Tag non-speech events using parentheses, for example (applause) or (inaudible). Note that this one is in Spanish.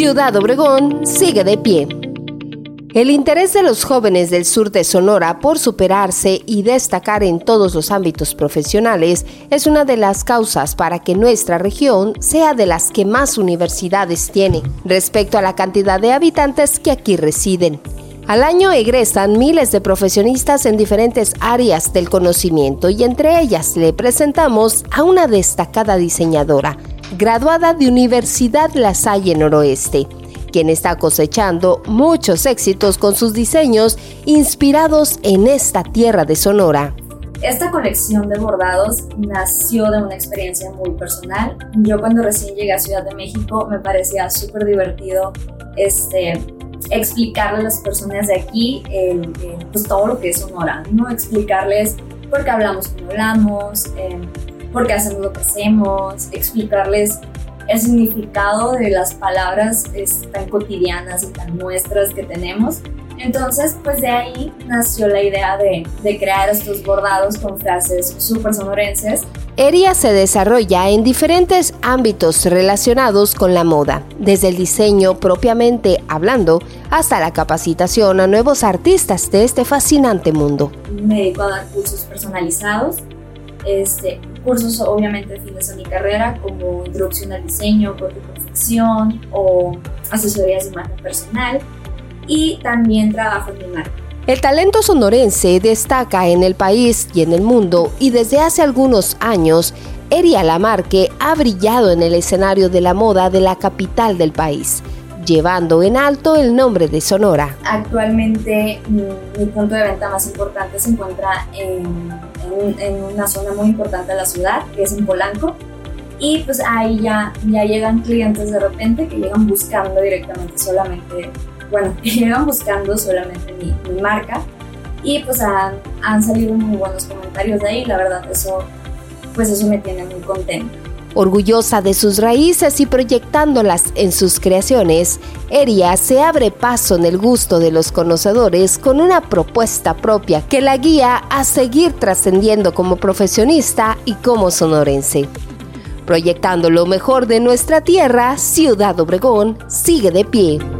Ciudad Obregón sigue de pie. El interés de los jóvenes del sur de Sonora por superarse y destacar en todos los ámbitos profesionales es una de las causas para que nuestra región sea de las que más universidades tiene respecto a la cantidad de habitantes que aquí residen. Al año egresan miles de profesionistas en diferentes áreas del conocimiento y entre ellas le presentamos a una destacada diseñadora, graduada de Universidad La Salle Noroeste, quien está cosechando muchos éxitos con sus diseños inspirados en esta tierra de Sonora. Esta colección de bordados nació de una experiencia muy personal. Yo cuando recién llegué a Ciudad de México me parecía súper divertido este, explicarle a las personas de aquí pues todo lo que es Sonora, ¿no? Explicarles por qué hablamos como hablamos, eh, por qué hacemos lo que hacemos, explicarles el significado de las palabras tan cotidianas y tan nuestras que tenemos. Entonces, pues de ahí nació la idea de, de crear estos bordados con frases súper sonorenses ERIA se desarrolla en diferentes ámbitos relacionados con la moda, desde el diseño propiamente hablando hasta la capacitación a nuevos artistas de este fascinante mundo. Me dedico a dar cursos personalizados, este, cursos obviamente fines de mi carrera como introducción al diseño, corte y confección o asesorías de imagen personal y también trabajo en mi marca. El talento sonorense destaca en el país y en el mundo y desde hace algunos años, Eria Lamarque ha brillado en el escenario de la moda de la capital del país, llevando en alto el nombre de Sonora. Actualmente mi, punto de venta más importante se encuentra en, en, una zona muy importante de la ciudad, que es en Polanco, y pues ahí ya, ya llegan clientes de repente que llegan buscando directamente solamente bueno, (laughs) llevan buscando solamente mi, marca y pues han, han, salido muy buenos comentarios de ahí, la verdad eso, pues eso me tiene muy contenta. Orgullosa de sus raíces y proyectándolas en sus creaciones, Eria se abre paso en el gusto de los conocedores con una propuesta propia que la guía a seguir trascendiendo como profesionista y como sonorense. Proyectando lo mejor de nuestra tierra, Ciudad Obregón sigue de pie.